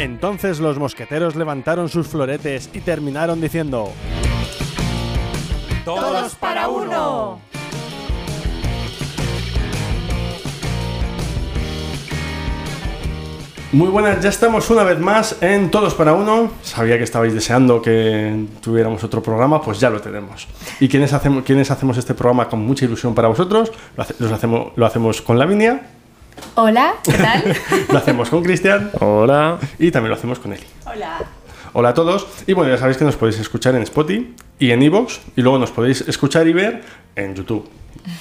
Entonces los mosqueteros levantaron sus floretes y terminaron diciendo... ¡Todos para uno! Muy buenas, ya estamos una vez más en Todos para Uno. Sabía que estabais deseando que tuviéramos otro programa, pues ya lo tenemos. ¿Y quiénes hacemos, quiénes hacemos este programa con mucha ilusión para vosotros? Lo, hacemos, lo hacemos con Lavinia. Hola, ¿qué tal? lo hacemos con Cristian. Hola. Y también lo hacemos con Eli. Hola. Hola a todos. Y bueno, ya sabéis que nos podéis escuchar en Spotify y en Evox. Y luego nos podéis escuchar y ver en YouTube.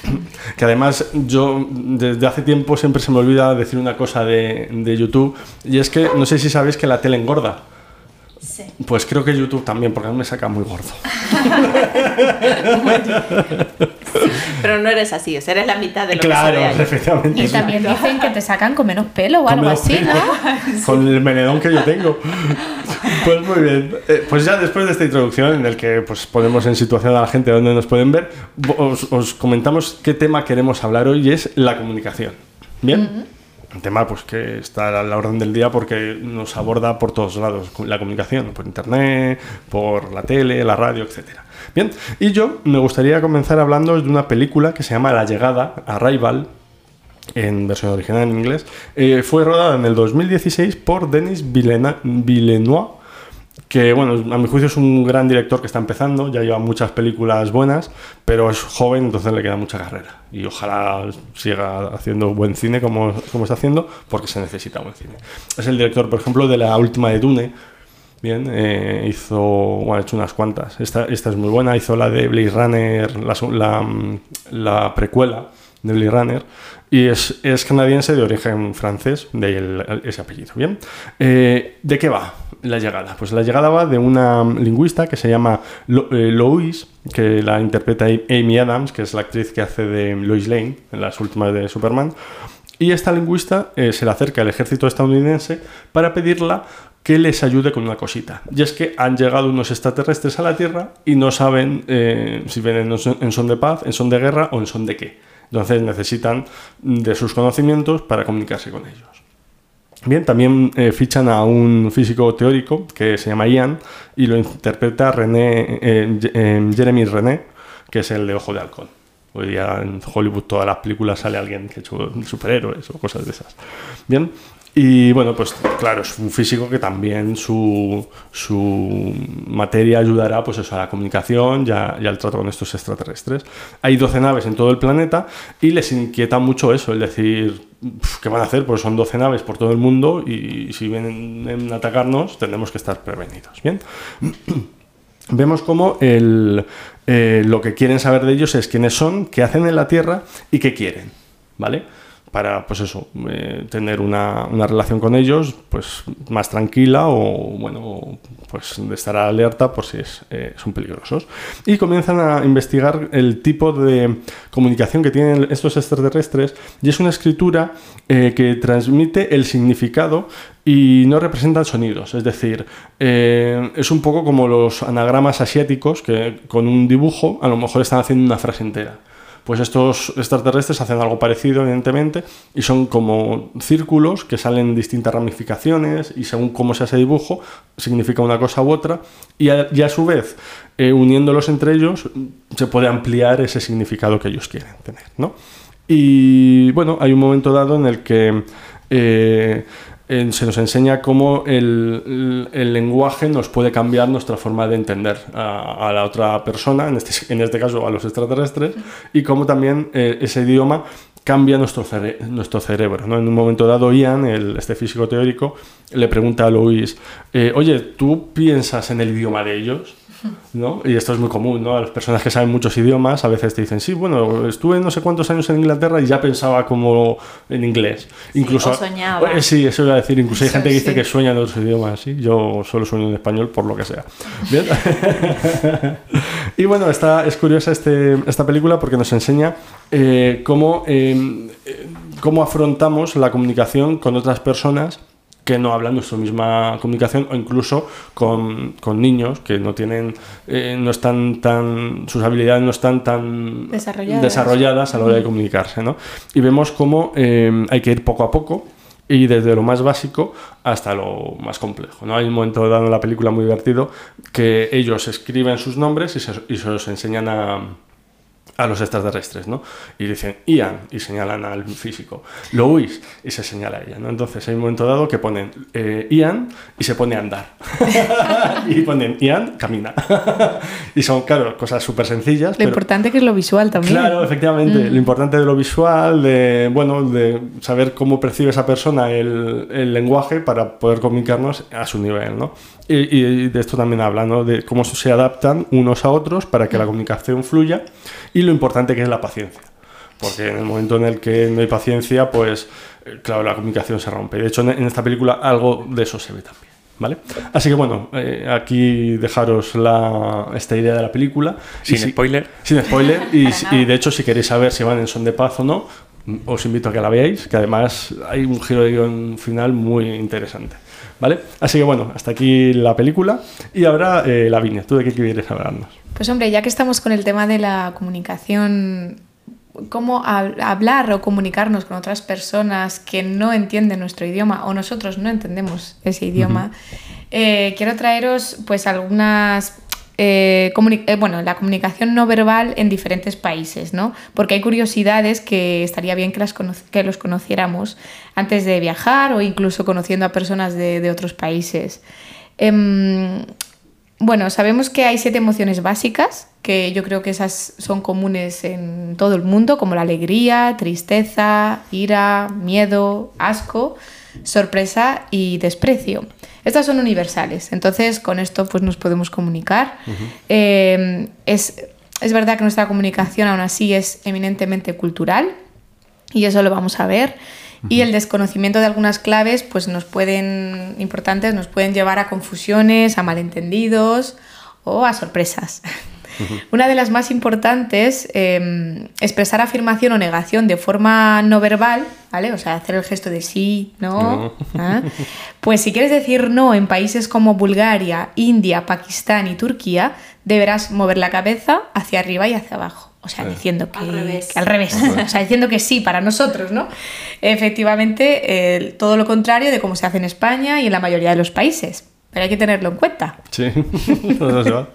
que además yo desde hace tiempo siempre se me olvida decir una cosa de, de YouTube. Y es que no sé si sabéis que la tele engorda. Pues creo que YouTube también, porque a mí me saca muy gordo. Pero no eres así, eres la mitad de lo claro, que se efectivamente. Y también dicen que te sacan con menos pelo o algo así, ¿no? Con el menedón que yo tengo. Pues muy bien. Eh, pues ya después de esta introducción, en el que pues, ponemos en situación a la gente donde nos pueden ver, os, comentamos qué tema queremos hablar hoy y es la comunicación. ¿Bien? Un tema pues que está a la orden del día porque nos aborda por todos lados la comunicación, por internet, por la tele, la radio, etcétera. Bien, y yo me gustaría comenzar hablando de una película que se llama La llegada, Arrival, en versión original en inglés. Eh, fue rodada en el 2016 por Denis Villeneuve que bueno, a mi juicio es un gran director que está empezando, ya lleva muchas películas buenas, pero es joven, entonces le queda mucha carrera. Y ojalá siga haciendo buen cine como, como está haciendo, porque se necesita buen cine. Es el director, por ejemplo, de la última de Dune. Bien, eh, hizo, bueno, ha hecho unas cuantas. Esta, esta es muy buena, hizo la de Blade Runner, la, la, la precuela de Blade Runner, y es, canadiense de origen francés, de ese apellido. Bien, eh, ¿de qué va? la llegada? Pues la llegada va de una lingüista que se llama eh, Lois, que la interpreta Amy Adams, que es la actriz que hace de Lois Lane en las últimas de Superman. Y esta lingüista eh, se le acerca al ejército estadounidense para pedirla que les ayude con una cosita. Y es que han llegado unos extraterrestres a la Tierra y no saben eh, si vienen en son de paz, en son de guerra o en son de qué. Entonces necesitan de sus conocimientos para comunicarse con ellos. Bien, también eh, fichan a un físico teórico que se llama Ian y lo interpreta René, eh, eh, Jeremy René, que es el de Ojo de Halcón. Hoy día en Hollywood todas las películas sale alguien que hecho superhéroes o cosas de esas. Bien, y bueno, pues claro, es un físico que también su, su materia ayudará pues a la comunicación y, al trato con estos extraterrestres. Hay 12 naves en todo el planeta y les inquieta mucho eso, el decir, ¿qué van a hacer? Pues son 12 naves por todo el mundo y si vienen a atacarnos tendremos que estar prevenidos. Bien. Vemos como el, eh, lo que quieren saber de ellos es quiénes son, qué hacen en la Tierra y qué quieren. ¿Vale? Para pues eso eh, tener una, una, relación con ellos pues más tranquila o bueno pues de estar alerta por si eh, son peligrosos. Y comienzan a investigar el tipo de comunicación que tienen estos extraterrestres y es una escritura eh, que transmite el significado y no representan sonidos. Es decir es un poco como los anagramas asiáticos que con un dibujo a lo mejor están haciendo una frase entera pues estos extraterrestres hacen algo parecido, evidentemente, y son como círculos que salen en distintas ramificaciones y según cómo sea ese dibujo, significa una cosa u otra, y a, su vez, eh, uniéndolos entre ellos, se puede ampliar ese significado que ellos quieren tener. ¿no? Y bueno, hay un momento dado en el que eh, se nos enseña cómo el, lenguaje nos puede cambiar nuestra forma de entender a, la otra persona, en este, en este, caso a los extraterrestres, y cómo también eh, ese idioma cambia nuestro, nuestro cerebro. ¿no? En un momento dado, Ian, el, este físico teórico, le pregunta a Luis, eh, oye, ¿tú piensas en el idioma de ellos? ¿No? Y esto es muy común, ¿no? A las personas que saben muchos idiomas a veces te dicen, sí, bueno, estuve no sé cuántos años en Inglaterra y ya pensaba como en inglés. Incluso, soñaba. Eh, sí, eso iba a decir. Incluso hay gente que dice que sueña en otros idiomas, ¿sí? Yo solo sueño en español por lo que sea. ¿Bien? y bueno, está, es curiosa este, esta película porque nos enseña eh, cómo, eh, cómo afrontamos la comunicación con otras personas que no hablan nuestra misma comunicación o incluso con, con niños que no tienen eh, no están tan sus habilidades no están tan desarrolladas, a la hora de comunicarse ¿no? y vemos cómo eh, hay que ir poco a poco Y desde lo más básico hasta lo más complejo. ¿no? Hay un momento dado en la película muy divertido que ellos escriben sus nombres y se, y se los enseñan a, a los extraterrestres, ¿no? Y dicen Ian y señalan al físico, Louis y se señala a ella, ¿no? Entonces hay un momento dado que ponen eh, Ian y se pone a andar. y ponen Ian, camina. y son, claro, cosas súper sencillas. Lo pero- importante que es lo visual también. Claro, efectivamente. Lo importante de lo visual, de bueno, de saber cómo percibe esa persona el, el lenguaje para poder comunicarnos a su nivel, ¿no? Y, y de esto también habla, ¿no? De cómo se adaptan unos a otros para que la comunicación fluya y lo importante que es la paciencia. Porque en el momento en el que no hay paciencia, pues, eh, claro, la comunicación se rompe. De hecho, en esta película algo de eso se ve también. ¿Vale? Así que bueno, eh, aquí dejaros la, esta idea de la película. Sin si- spoiler. sin spoiler. Y, y de hecho, si queréis saber si van en son de paz o no, mm, os invito a que la veáis, que además hay un giro de guion final muy interesante. ¿Vale? Así que bueno, hasta aquí la película. Y ahora eh, la viña. ¿Tú de qué quieres hablarnos? Pues hombre, ya que estamos con el tema de la comunicación, cómo hab- hablar o comunicarnos con otras personas que no entienden nuestro idioma o nosotros no entendemos ese idioma, eh, quiero traeros pues algunas... eh, eh, bueno, la comunicación no verbal en diferentes países, ¿no? Porque hay curiosidades que estaría bien que, las que los conociéramos antes de viajar o incluso conociendo a personas de, de otros países. Em, bueno, sabemos que hay siete emociones básicas, que yo creo que esas son comunes en todo el mundo, como la alegría, tristeza, ira, miedo, asco, sorpresa y desprecio. Estas son universales, entonces con esto pues nos podemos comunicar. Eh, es, es verdad que nuestra comunicación aún así es eminentemente cultural y eso lo vamos a ver. Y el desconocimiento de algunas claves, pues nos pueden, importantes, nos pueden llevar a confusiones, a malentendidos o a sorpresas. Una de las más importantes, eh, expresar afirmación o negación de forma no verbal, ¿vale? O sea, hacer el gesto de sí, no. ¿ah? Pues si quieres decir no en países como Bulgaria, India, Pakistán y Turquía, deberás mover la cabeza hacia arriba y hacia abajo. O sea, diciendo que Al revés. que al revés. O sea, diciendo que sí para nosotros, ¿no? Efectivamente, eh, todo lo contrario de cómo se hace en España y en la mayoría de los países. Pero hay que tenerlo en cuenta. Sí, no se va.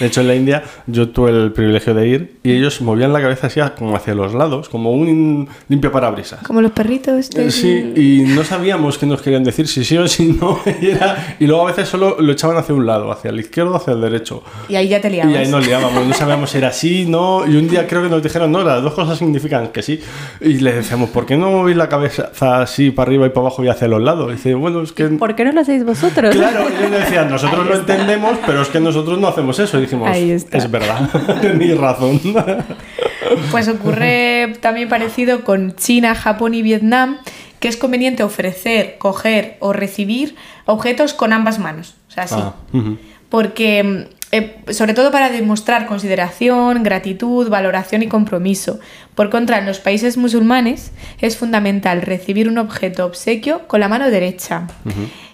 De hecho, en la India yo tuve el privilegio de ir y ellos movían la cabeza así como hacia los lados, como un limpio parabrisas. Como los perritos. de- Eh, Sí, y no sabíamos qué nos querían decir, si sí o si no. Y, era- y luego a veces solo lo echaban hacia un lado, hacia el izquierdo o hacia el derecho. Y ahí ya te liabas. Y ahí nos liábamos, no sabíamos si era sí, no. Y un día creo que nos dijeron, no, las dos cosas significan que sí. Y le decíamos, ¿por qué no movéis la cabeza así para arriba y para abajo y hacia los lados? Y dice, bueno, es que. ¿Por qué no lo hacéis vosotros? Claro, ellos decían, nosotros lo entendemos, pero es que nosotros no hacemos eso. Y dijimos, es verdad, ni razón. Pues ocurre también parecido con China, Japón y Vietnam, que es conveniente ofrecer, coger o recibir objetos con ambas manos. O sea, así. Ah. Porque, eh, sobre todo para demostrar consideración, gratitud, valoración y compromiso. Por contra, en los países musulmanes es fundamental recibir un objeto obsequio con la mano derecha,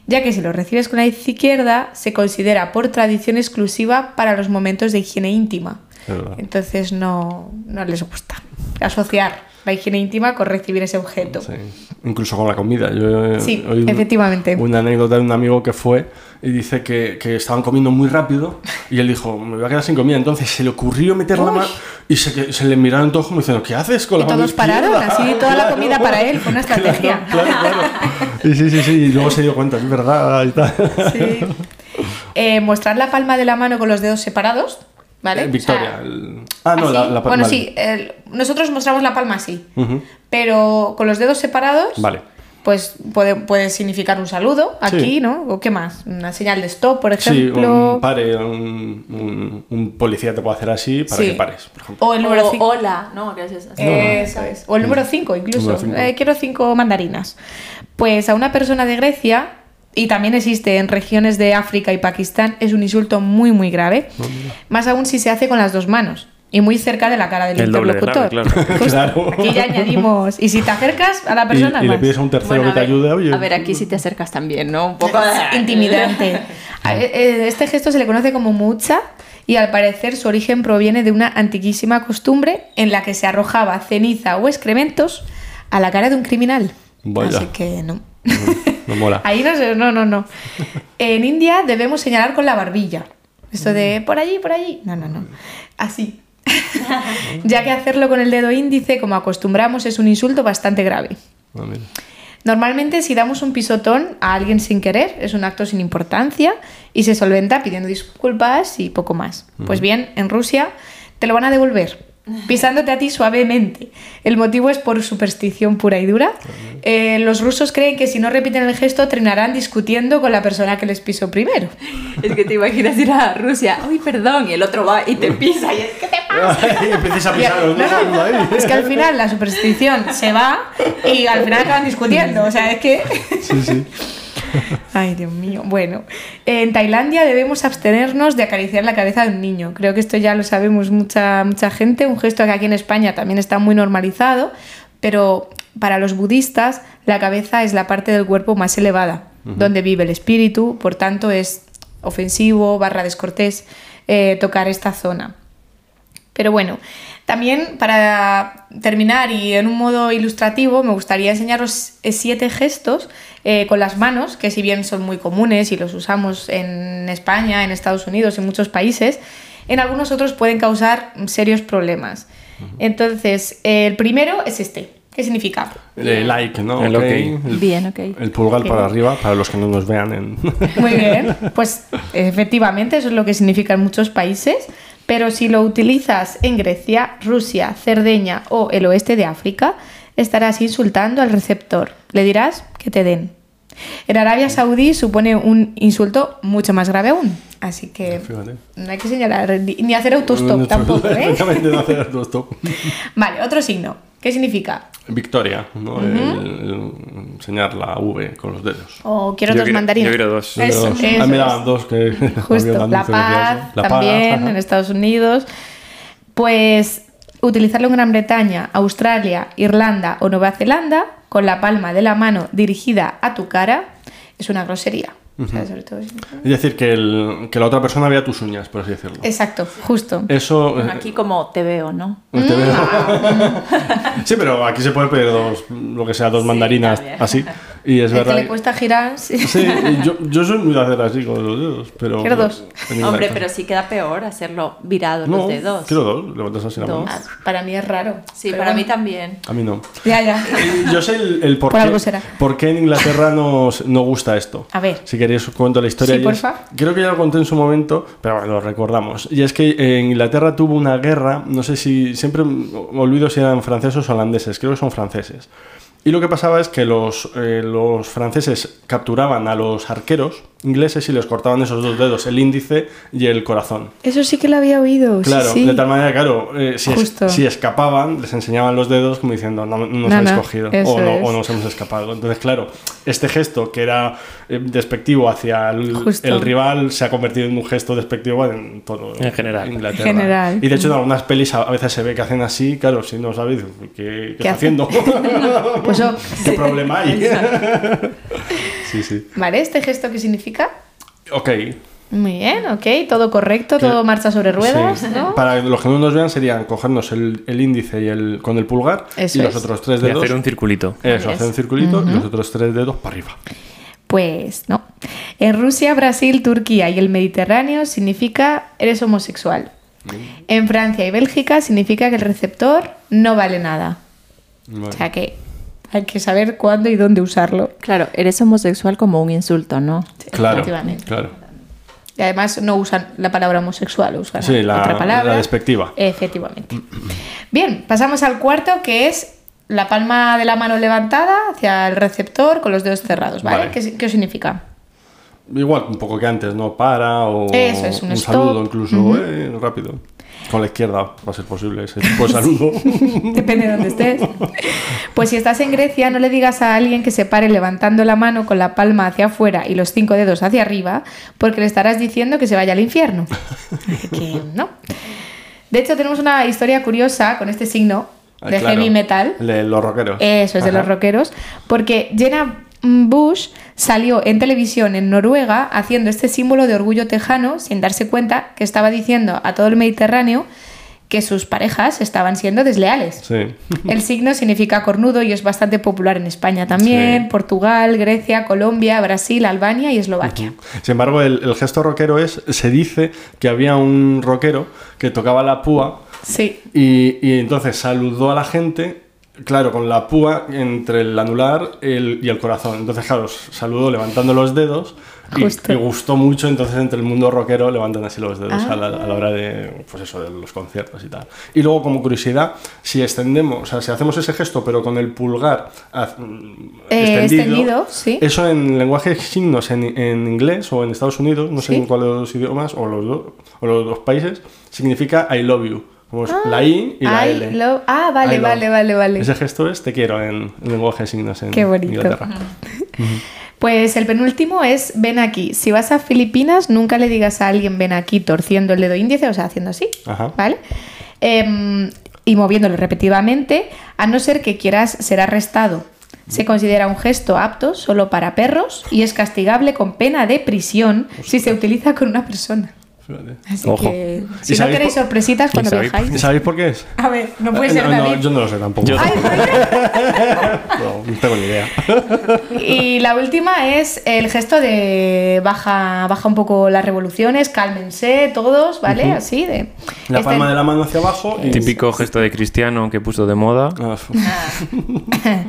ya que si lo recibes con la izquierda se considera por tradición exclusiva para los momentos de higiene íntima. Entonces no, no les gusta asociar la higiene íntima con recibir ese objeto. Sí. Incluso con la comida. Yo he Sí, efectivamente. Una anécdota de un amigo que fue y dice que, que estaban comiendo muy rápido y él dijo, me voy a quedar sin comida. Entonces se le ocurrió meter la mano y se, se le miraron todos como diciendo, ¿qué haces con Y la mano todos pararon, izquierda?". así toda la comida para él, fue una estrategia. Claro, claro. Y sí, sí, sí. Y luego se dio cuenta, es verdad y tal. Sí. Eh, mostrar la palma de la mano con los dedos separados, ¿vale? Eh, Victoria. O sea, el- Ah, no, la, la Bueno, vale. sí, el- nosotros mostramos la palma así, pero con los dedos separados, Vale. Pues puede, puede significar un saludo aquí, Sí. ¿no? ¿O qué más? Una señal de stop, por Sí, ejemplo. un pare, un, un- un policía te puede hacer así para Sí. que pares, por ejemplo. O el número O 5. hola, ¿no? Que es. Eso es. O el número 5 incluso. Número cinco. Eh, quiero 5 mandarinas. Pues a una persona de Grecia, y también existe en regiones de África y Pakistán, es un insulto muy, muy grave. Más aún si se hace con las dos manos. Y muy cerca de la cara del El doble de interlocutor. claro. Justo. Claro. Aquí ya añadimos. Y si te acercas a la Y, persona, y le más. pides a un tercero Bueno, que te ayude, oye. A ver, aquí si te acercas también, ¿no? Un poco intimidante. A- eh, Este gesto se le conoce como mucha y al parecer su origen proviene de una antiquísima costumbre en la que se arrojaba ceniza o excrementos a la cara de un criminal. Vaya. Así que no. No mola. Ahí no sé, no, no, no. En India debemos señalar con la barbilla. Esto de por allí, por allí. No, no, no. Así. Ya que hacerlo con el dedo índice, como acostumbramos, es un insulto bastante grave. Ah. Normalmente si damos un pisotón a alguien sin querer, es un acto sin importancia y se solventa pidiendo disculpas y poco más. Pues bien, en Rusia te lo van a devolver, pisándote a ti suavemente. El motivo es por superstición pura y dura. Eh, los rusos creen que si no repiten el gesto terminarán discutiendo con la persona que les pisó primero. Es que te imaginas ir a Rusia, uy, perdón, y el otro va y te pisa y es que te pasa. y empiezas a pisar los No, no, ahí. es que al final la superstición se va y al final acaban discutiendo. O sea, es que... Sí, sí. Ay, Dios mío. Bueno, en Tailandia debemos abstenernos de acariciar la cabeza de un niño. Creo que esto ya lo sabemos mucha, mucha gente, un gesto que aquí en España también está muy normalizado, pero para los budistas la cabeza es la parte del cuerpo más elevada, donde vive el espíritu, por tanto es ofensivo, barra descortés eh, tocar esta zona. Pero bueno, también para terminar y en un modo ilustrativo, me gustaría enseñaros eh, siete gestos eh, con las manos, que si bien son muy comunes y los usamos en España, en Estados Unidos, en muchos países, en algunos otros pueden causar serios problemas. Entonces, eh, el primero es este. ¿Qué significa? Eh, like, ¿no? El Ok. ok. El, Bien, ok. el pulgar para arriba, para los que no nos vean en... Muy bien, pues efectivamente eso es lo que significa en muchos países, pero si lo utilizas en Grecia, Rusia, Cerdeña o el oeste de África, estarás insultando al receptor. Le dirás que te den. En Arabia Saudí supone un insulto mucho más grave aún, así que Fíjate. no hay que señalar ni hacer autostop tampoco, ¿eh? Exactamente, no hacer autostop. Vale, otro signo. ¿Qué significa? Victoria, ¿no? El- el enseñar la V con los dedos. O quiero Yo dos quiero- mandarinas. yo quiero dos. Eso, Dos. eso Ah, es. daban dos que Justo, La Paz. La también en Estados Unidos. Pues utilizarlo en Gran Bretaña, Australia, Irlanda o Nueva Zelanda con la palma de la mano dirigida a tu cara es una grosería. O sea, sobre todo es- Es decir, que, el- que la otra persona vea tus uñas, por así decirlo. Exacto, justo. Eso... eh, Aquí como te veo, ¿no? te veo. sí, pero aquí se puede pedir dos, lo que sea, dos mandarinas también. así. Y es El que verdad. le cuesta girar, sí. Sí, yo, yo soy muy de hacer así con los dedos, pero... Quiero dos. Hombre, pero sí queda peor hacerlo virado No, los dedos. quiero dos, levantas así la mano. Dos. Ah, Para mí es raro. Sí, pero para mí bueno. también. A mí no. Ya, ya. Yo sé el, el por, Por qué, algo será. por qué en Inglaterra no, no gusta esto. A ver. Si queréis os cuento la historia. Sí, y es- porfa. creo que ya lo conté en su momento, pero bueno, lo recordamos. Y es que en Inglaterra tuvo una guerra, no sé si, siempre olvido si eran franceses o holandeses, creo que son franceses. Y lo que pasaba es que los, eh, los franceses capturaban a los arqueros ingleses y les cortaban esos dos dedos, el índice y el corazón. Eso sí que lo había oído. sí, Claro, sí. de tal manera, claro, eh, si, es- si escapaban, les enseñaban los dedos como diciendo, no, no nos No, habéis no, cogido o, o nos hemos escapado. Entonces, claro, este gesto que era eh, despectivo hacia el, el rival se ha convertido en un gesto despectivo en todo En general. Inglaterra. En general. Y de hecho, en algunas pelis a a veces se ve que hacen así, claro, si no sabéis qué, qué está hacen? haciendo, Pues oh, qué problema hay. sí, sí. Vale, ¿este gesto qué significa? Ok. Muy bien, ok, todo correcto, Que- todo marcha sobre ruedas, Sí. ¿no? Para los que no nos vean serían cogernos el, el índice y el, con el pulgar Eso y los es. otros tres Y dedos. hacer un circulito. Eso, hacer un circulito y los otros tres dedos para arriba. Pues no. En Rusia, Brasil, Turquía y el Mediterráneo significa eres homosexual. En Francia y Bélgica significa que el receptor no vale nada. Vale. O sea que hay que saber cuándo y dónde usarlo. Claro, eres homosexual como un insulto, ¿no? claro, Efectivamente. claro. Y además no usan la palabra homosexual, usan Sí, la- otra palabra. la despectiva. Efectivamente. Bien, pasamos al cuarto que es la palma de la mano levantada hacia el receptor con los dedos cerrados, ¿vale? Vale. ¿Qué, qué significa? Igual, un poco que antes, ¿no? Para o Eso es, un stop. saludo incluso, eh, rápido. Con la izquierda va a ser posible ese tipo de saludo. Depende de dónde estés. Pues si estás en Grecia, no le digas a alguien que se pare levantando la mano con la palma hacia afuera y los cinco dedos hacia arriba, porque le estarás diciendo que se vaya al infierno. Que no. De hecho, tenemos una historia curiosa con este signo Ah, de claro. heavy metal. De los rockeros. Eso es de los rockeros, porque Jenna Bush salió en televisión en Noruega haciendo este símbolo de orgullo tejano sin darse cuenta que estaba diciendo a todo el Mediterráneo que sus parejas estaban siendo desleales. Sí. El signo significa cornudo y es bastante popular en España también, Sí. Portugal, Grecia, Colombia, Brasil, Albania y Eslovaquia. Sin embargo, el, el gesto rockero es, se dice que había un rockero que tocaba la púa Sí. y, y entonces saludó a la gente, claro, con la púa entre el anular el- y el corazón. Entonces, claro, saludó levantando los dedos y, gustó mucho, entonces entre el mundo rockero levantan así los dedos Ah. a, la, a la hora de, pues eso, de los conciertos y tal. Y luego, como curiosidad, si extendemos, o sea, si hacemos ese gesto, pero con el pulgar haz- Eh, extendido, sí. eso en lenguaje signos en, en inglés o en Estados Unidos, no sé Sí. en cuáles de los idiomas o los, dos- o los dos países, significa I love you. Como es la I y la I L. love- Ah, vale, I love. vale, vale, vale. Ese gesto es te quiero en, en lenguaje de signos en Qué bonito. Inglaterra. Pues el penúltimo es ven aquí. Si vas a Filipinas, nunca le digas a alguien ven aquí torciendo el dedo índice, o sea, haciendo así, Ajá. ¿vale? Em, y moviéndolo repetidamente, a no ser que quieras ser arrestado. Se considera un gesto apto solo para perros y es castigable con pena de prisión si se utiliza con una persona. Fíjate. Así Ojo. que ¿Y si no queréis por- sorpresitas cuando sabéis viajáis. ¿Sabéis por qué es? A ver, no puede ser Eh, no, no, David. yo no lo sé tampoco. Yo- Ay. No, no tengo ni idea. Y la última es el gesto de baja, baja un poco las revoluciones, cálmense todos, ¿vale? Así de. La este- palma de la mano hacia abajo y... Típico gesto de cristiano que puso de moda. Ah,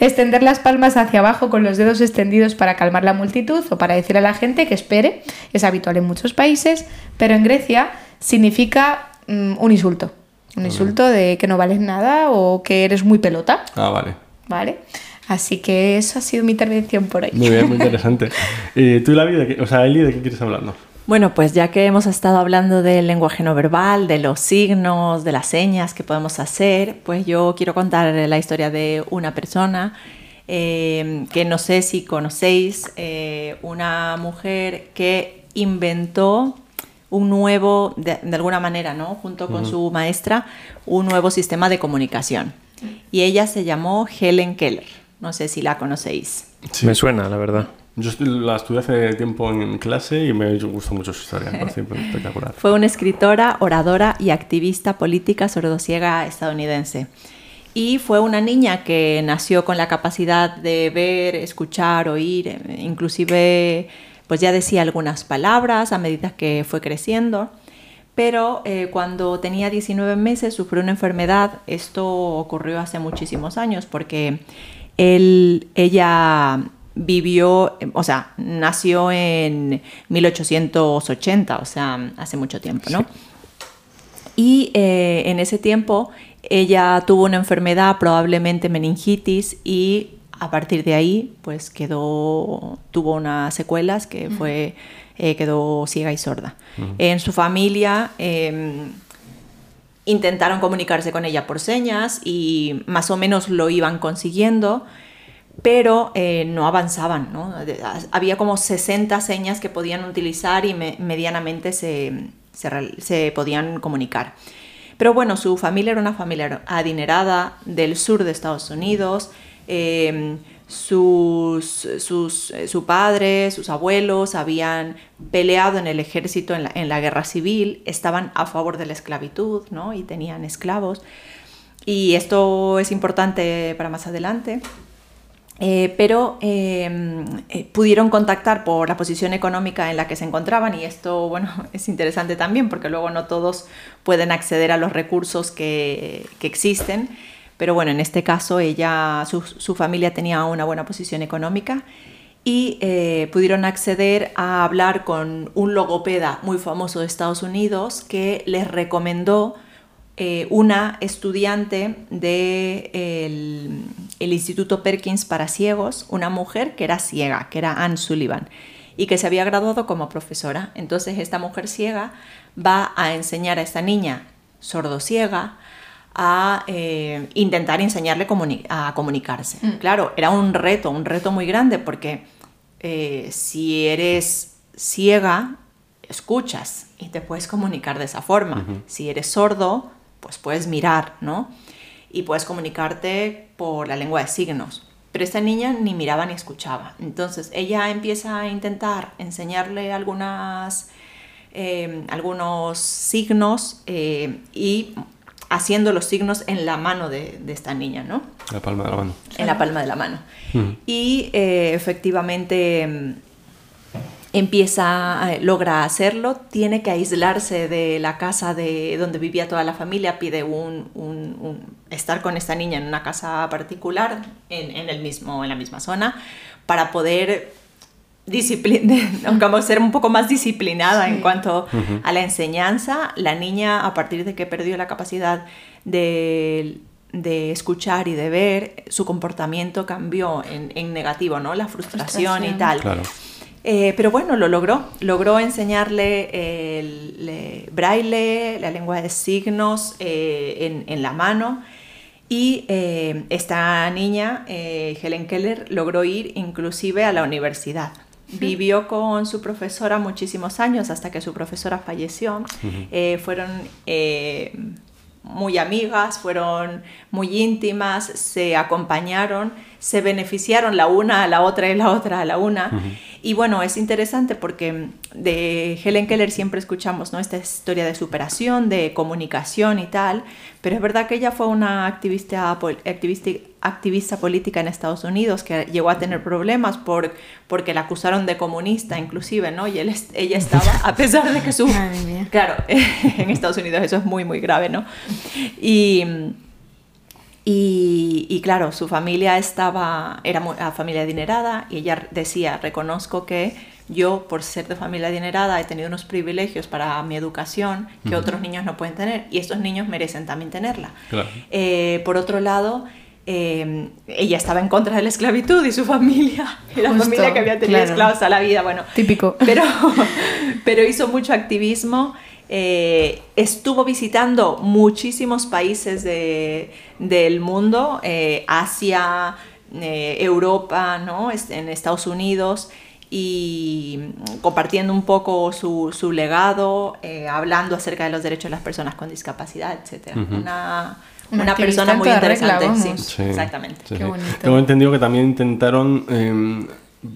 Extender las palmas hacia abajo con los dedos extendidos para calmar la multitud o para decir a la gente que espere. Es habitual en muchos países, pero en Grecia significa mm, un insulto. Un insulto de que no vales nada o que eres muy pelota, ah, vale. ¿vale? Así que eso ha sido mi intervención por hoy. Muy bien, muy interesante. ¿Y tú, Lavi, de qué- o sea, Eli, de qué quieres hablarnos? Bueno, pues ya que hemos estado hablando del lenguaje no verbal, de los signos, de las señas que podemos hacer, pues yo quiero contar la historia de una persona eh, que no sé si conocéis, eh, una mujer que inventó un nuevo, de, de alguna manera, ¿no? Junto con su maestra, un nuevo sistema de comunicación. Y ella se llamó Helen Keller. No sé si la conocéis. Sí. Me suena, la verdad. Yo la estudié hace tiempo en clase y me gustó mucho su historia, me parece espectacular. Fue una escritora, oradora y activista política sordociega estadounidense. Y fue una niña que nació con la capacidad de ver, escuchar, oír, eh, inclusive pues ya decía algunas palabras a medida que fue creciendo. Pero eh, cuando tenía 19 meses sufrió una enfermedad. Esto ocurrió hace muchísimos años porque él, ella vivió, o sea, nació en 1880, o sea, hace mucho tiempo, ¿no? Y eh, en ese tiempo ella tuvo una enfermedad, probablemente meningitis, y a partir de ahí, pues quedó, tuvo unas secuelas que fue, eh, quedó ciega y sorda. En su familia em, intentaron comunicarse con ella por señas y más o menos lo iban consiguiendo, pero eh, no avanzaban, ¿no? Había como 60 señas que podían utilizar y me- medianamente se, se podían comunicar. Pero bueno, su familia era una familia adinerada del sur de Estados Unidos. Eh, sus, sus- eh, su padre, sus abuelos habían peleado en el ejército en la, en la guerra civil, estaban a favor de la esclavitud ¿no? y tenían esclavos. Y esto es importante para más adelante. Eh, pero eh, eh, pudieron contactar por la posición económica en la que se encontraban y esto, bueno, es interesante también porque luego no todos pueden acceder a los recursos que, que existen. Pero bueno, en este caso ella, su, su familia tenía una buena posición económica y eh, pudieron acceder a hablar con un logopeda muy famoso de Estados Unidos que les recomendó eh, una estudiante del de el Instituto Perkins para Ciegos, una mujer que era ciega, que era Anne Sullivan, y que se había graduado como profesora. Entonces esta mujer ciega va a enseñar a esta niña sordociega a eh, intentar enseñarle comuni a comunicarse. Claro, era un reto, un reto muy grande porque eh, si eres ciega, escuchas y te puedes comunicar de esa forma. Si eres sordo, pues puedes mirar, ¿no? Y puedes comunicarte por la lengua de signos. Pero esta niña ni miraba ni escuchaba. Entonces ella empieza a intentar enseñarle algunas eh, algunos signos eh, y haciendo los signos en la mano de, de esta niña, ¿no? La palma de la mano. En la palma de la mano. Mm. Y eh, efectivamente mm, empieza, eh, logra hacerlo, tiene que aislarse de la casa de donde vivía toda la familia, pide un, un- un- estar con esta niña en una casa particular, en, en el mismo, en la misma zona, para poder como ser un poco más disciplinada en cuanto a la enseñanza. La niña, a partir de que perdió la capacidad de, de escuchar y de ver, su comportamiento cambió en, en negativo, ¿no? La frustración, y tal. Claro. Eh, pero bueno, lo logró. Logró enseñarle el, le- braille, la lengua de signos eh, en, en la mano. Y eh, esta niña, eh, Helen Keller, logró ir inclusive a la universidad. Vivió con su profesora muchísimos años hasta que su profesora falleció. Eh, fueron eh, muy amigas, fueron muy íntimas, se acompañaron, se beneficiaron la una a la otra y la otra a la una. Y bueno, es interesante porque de Helen Keller siempre escuchamos ¿no? esta historia de superación, de comunicación y tal, pero es verdad que ella fue una activista, activista, activista política en Estados Unidos que llegó a tener problemas por, porque la acusaron de comunista inclusive, ¿no? Y él, ella estaba, a pesar de que su... Claro, en Estados Unidos eso es muy, muy grave, ¿no? Y, y, y claro, su familia estaba, era muy- una familia adinerada y ella decía, reconozco que yo por ser de familia adinerada he tenido unos privilegios para mi educación que otros niños no pueden tener y estos niños merecen también tenerla. Claro. Eh, por otro lado, eh, ella estaba en contra de la esclavitud y su familia, la Justo, familia que había tenido claro. esclavos a la vida, bueno, Típico. pero, pero hizo mucho activismo. eh, estuvo visitando muchísimos países de- del mundo, eh, Asia, eh, Europa, ¿no? Es- en Estados Unidos, y compartiendo un poco su, su legado, eh, hablando acerca de los derechos de las personas con discapacidad, etc. Una, Una persona muy regla, interesante. sí, exactamente. sí, Qué bonito. Tengo entendido que también intentaron. eh,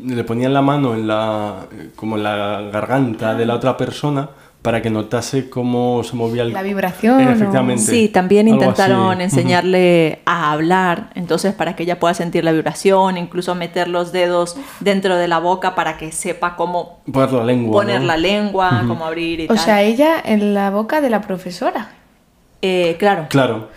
le ponían la mano en la. como en la garganta de la otra persona para que notase cómo se movía el. La vibración, Eh, o- Efectivamente. Sí, también intentaron así. enseñarle a hablar, entonces para que ella pueda sentir la vibración, incluso meter los dedos dentro de la boca para que sepa cómo. Poner la lengua. poner ¿no? la lengua, cómo abrir y O tal. sea, ella en la boca de la profesora. Eh, claro, Claro,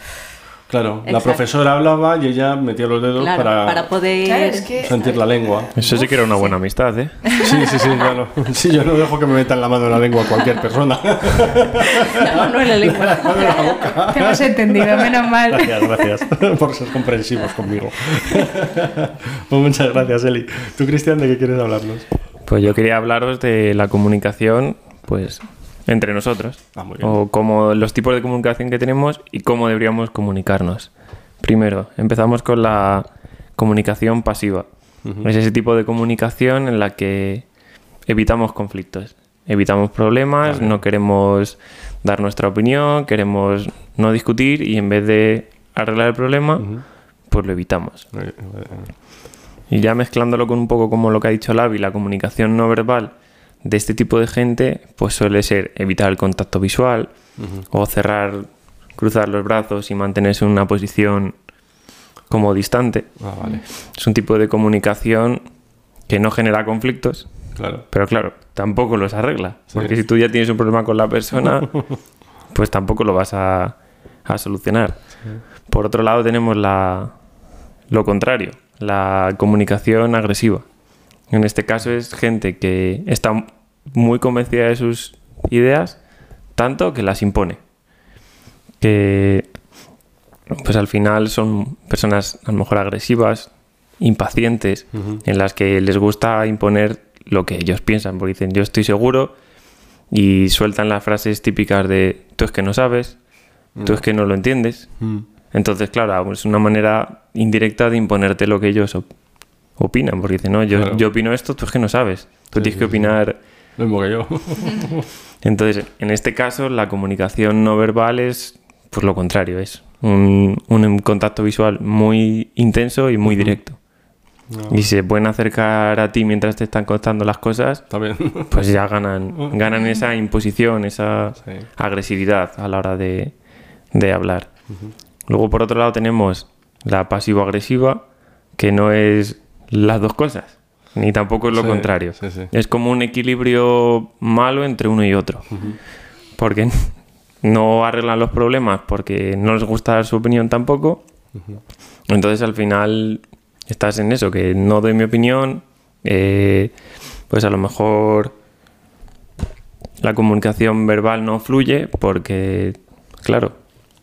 claro. La profesora hablaba y ella metía los dedos claro, para, para poder... Claro, es que- sentir la lengua. Eso sí que era una buena amistad, ¿eh? Sí, sí, sí, claro. Sí, yo no dejo que me metan la mano en la lengua a cualquier persona. No, no en la lengua. La mano en la boca. Te hemos entendido, menos mal. Gracias, gracias por ser comprensivos conmigo. Pues muchas gracias, Eli. ¿Tú, Cristian, de qué quieres hablarnos? Pues yo quería hablaros de la comunicación, pues, entre nosotros. Ah. O como los tipos de comunicación que tenemos y cómo deberíamos comunicarnos. Primero, empezamos con la comunicación pasiva. Es ese tipo de comunicación en la que evitamos conflictos, evitamos problemas, no queremos dar nuestra opinión, queremos no discutir y en vez de arreglar el problema, pues lo evitamos. Y ya mezclándolo con un poco como lo que ha dicho Lavi, la comunicación no verbal de este tipo de gente, pues suele ser evitar el contacto visual o cerrar, cruzar los brazos y mantenerse en una posición como distante. Ah, vale. Es un tipo de comunicación que no genera conflictos, Claro. pero claro, tampoco los arregla. Porque si tú ya tienes un problema con la persona, pues tampoco lo vas a, a solucionar. Por otro lado, tenemos la, lo contrario, la comunicación agresiva. En este caso es gente que está muy convencida de sus ideas, tanto que las impone. Que pues al final son personas a lo mejor agresivas, impacientes, en las que les gusta imponer lo que ellos piensan, porque dicen yo estoy seguro y sueltan las frases típicas de tú es que no sabes, tú es que no lo entiendes. Mm. Entonces, claro, es una manera indirecta de imponerte lo que ellos opinan, porque dicen, no, yo, Claro. yo opino esto, tú es que no sabes, tú Sí, tienes sí, que opinar. Lo mismo que yo. Entonces, en este caso, la comunicación no verbal es pues lo contrario, es un, un contacto visual muy intenso y muy directo. y se pueden acercar a ti mientras te están contando las cosas, También. pues ya ganan, ganan esa imposición, esa Sí. agresividad a la hora de, de hablar. Luego, por otro lado, tenemos la pasivo-agresiva, que no es las dos cosas, ni tampoco es lo Sí, contrario. sí, sí. Es como un equilibrio malo entre uno y otro. Porque no arreglan los problemas porque no les gusta dar su opinión tampoco. Entonces, al final, estás en eso, que no doy mi opinión, eh, pues a lo mejor la comunicación verbal no fluye porque, claro,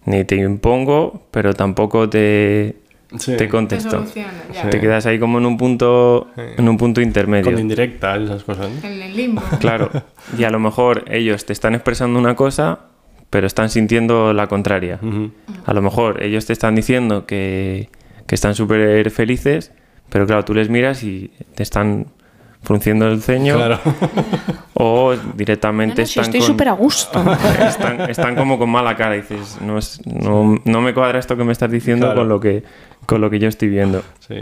ni te impongo, pero tampoco te, Sí. te contesto. ya. Te quedas ahí como en un punto, en un punto intermedio. Con indirectas y esas cosas. ¿no? En el limbo. Claro. Y a lo mejor ellos te están expresando una cosa, pero están sintiendo la contraria. A lo mejor ellos te están diciendo que, que están súper felices, pero claro, tú les miras y te están frunciendo el ceño Claro. o No, directamente no, si están estoy con- súper a gusto. están, están como con mala cara y dices, no, es- no, no me cuadra esto que me estás diciendo Claro. con, lo que, con lo que yo estoy viendo. Sí.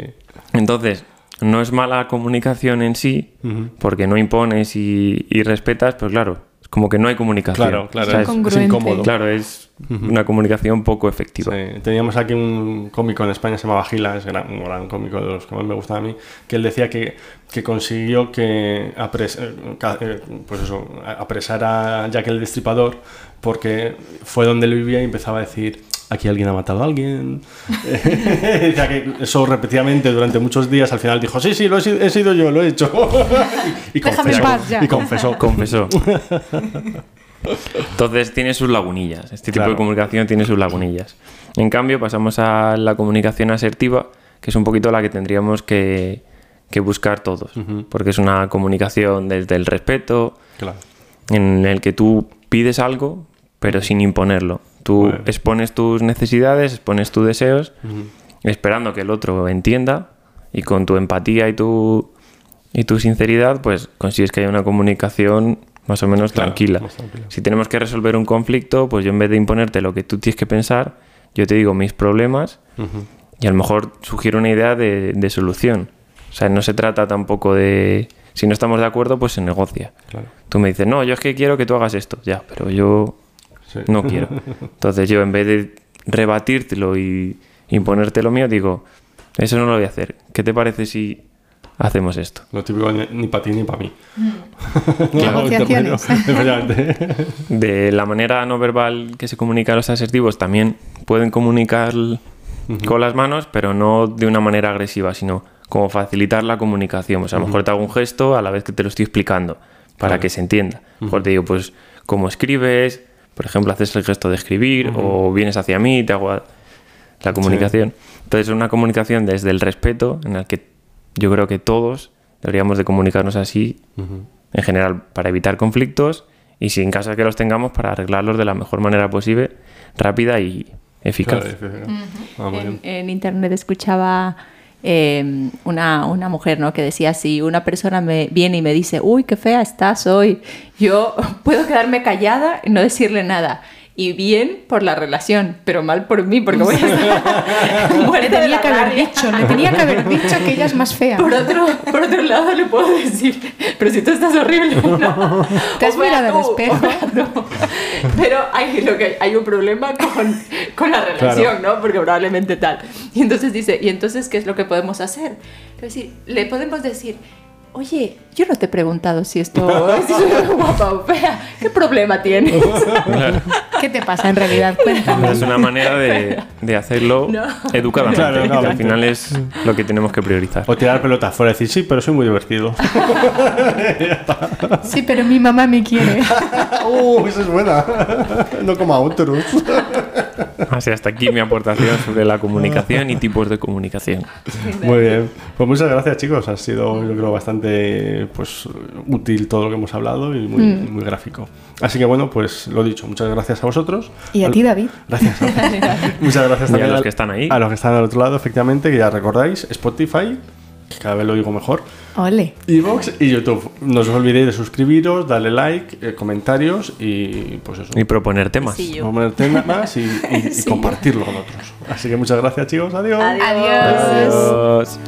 Entonces, no es mala comunicación en sí, porque no impones y, y respetas, pero claro, como que no hay comunicación. Claro, claro. O sea, Es, incómodo. claro, es una comunicación poco efectiva. Sí, Teníamos aquí un cómico en España, se llamaba Gila, es gran- un gran cómico de los que más me gustaba a mí, que él decía que, que consiguió que apres- eh, eh, pues eso, a- apresar a Jack el Destripador porque fue donde él vivía y empezaba a decir aquí alguien ha matado a alguien. Decía que eso repetidamente durante muchos días, al final dijo, sí, sí, lo he, sido- he sido yo, lo he hecho. y, confesó, paz ya. y confesó. Confesó. Entonces tiene sus lagunillas. Este tipo de comunicación tiene sus lagunillas. En cambio, pasamos a la comunicación asertiva, que es un poquito la que tendríamos que, que buscar todos. Porque es una comunicación desde el respeto, Claro. en el que tú pides algo, pero sin imponerlo. Tú Bueno. expones tus necesidades, expones tus deseos, esperando que el otro entienda y con tu empatía y tu, y tu sinceridad, pues consigues que haya una comunicación más o menos Claro, tranquila. más tranquila. Si tenemos que resolver un conflicto, pues yo en vez de imponerte lo que tú tienes que pensar, yo te digo mis problemas Ujú. y a lo mejor sugiero una idea de, de solución. O sea, no se trata tampoco de... Si no estamos de acuerdo, pues se negocia. Claro. Tú me dices, no, yo es que quiero que tú hagas esto. Ya, pero yo Sí. no quiero. Entonces yo en vez de rebatírtelo y imponerte lo mío, digo, eso no lo voy a hacer. ¿Qué te parece si hacemos esto? Lo típico ni, ni para ti ni para mí. Efectivamente. De la manera no verbal que se comunican los asertivos, también pueden comunicar con las manos, pero no de una manera agresiva, sino como facilitar la comunicación. O sea, a lo mejor te hago un gesto a la vez que te lo estoy explicando, para Claro. que se entienda. A lo mejor te digo, pues, cómo escribes, por ejemplo, haces el gesto de escribir, o vienes hacia mí y te hago la comunicación. Entonces, es una comunicación desde el respeto, en el que yo creo que todos deberíamos de comunicarnos así, en general, para evitar conflictos y si en caso de que los tengamos, para arreglarlos de la mejor manera posible, rápida y eficaz. Claro, eficaz. Ah, en internet escuchaba eh, una, una mujer ¿no? que decía, si una persona me viene y me dice, uy, qué fea estás hoy, yo puedo quedarme callada y no decirle nada. Y bien por la relación, pero mal por mí, porque voy a estar Le tenía que haber dicho, le tenía que haber dicho que ella es más fea. Por otro, por otro lado le puedo decir, pero si tú estás horrible, no. ¿Te has mirado al espejo? o fuera tú. Pero hay, lo que, hay un problema con, con la relación, ¿no? Porque probablemente tal. Y entonces dice, ¿y entonces qué es lo que podemos hacer? Es decir, le podemos decir, oye, yo no te he preguntado si esto es guapa o fea. ¿Qué problema tienes? ¿Qué te pasa en realidad? Cuéntame. Es una manera de, de hacerlo No. educadamente, Claro, que no, al final es lo que tenemos que priorizar. O tirar pelotas fuera y decir, sí, pero soy muy divertido. Sí, pero mi mamá me quiere. ¡Uh, esa es buena! no como a otros. Así hasta aquí mi aportación sobre la comunicación y tipos de comunicación. Muy bien. Pues muchas gracias, chicos. Ha sido, yo creo, bastante pues, útil todo lo que hemos hablado y muy, muy gráfico. Así que, bueno, pues lo dicho. Muchas gracias a vosotros. Y a Al- ti, David. Gracias. Muchas gracias Y a también los que están ahí. A los que están al otro lado, efectivamente, que ya recordáis, Spotify, que cada vez lo digo mejor, Ole. Evox y YouTube. No os olvidéis de suscribiros, darle like, eh, comentarios y pues eso. Y proponer temas. Sí, yo. Poner temas y, y- y compartirlo con otros. Así que muchas gracias, chicos. Adiós. Adiós. Adiós. Adiós.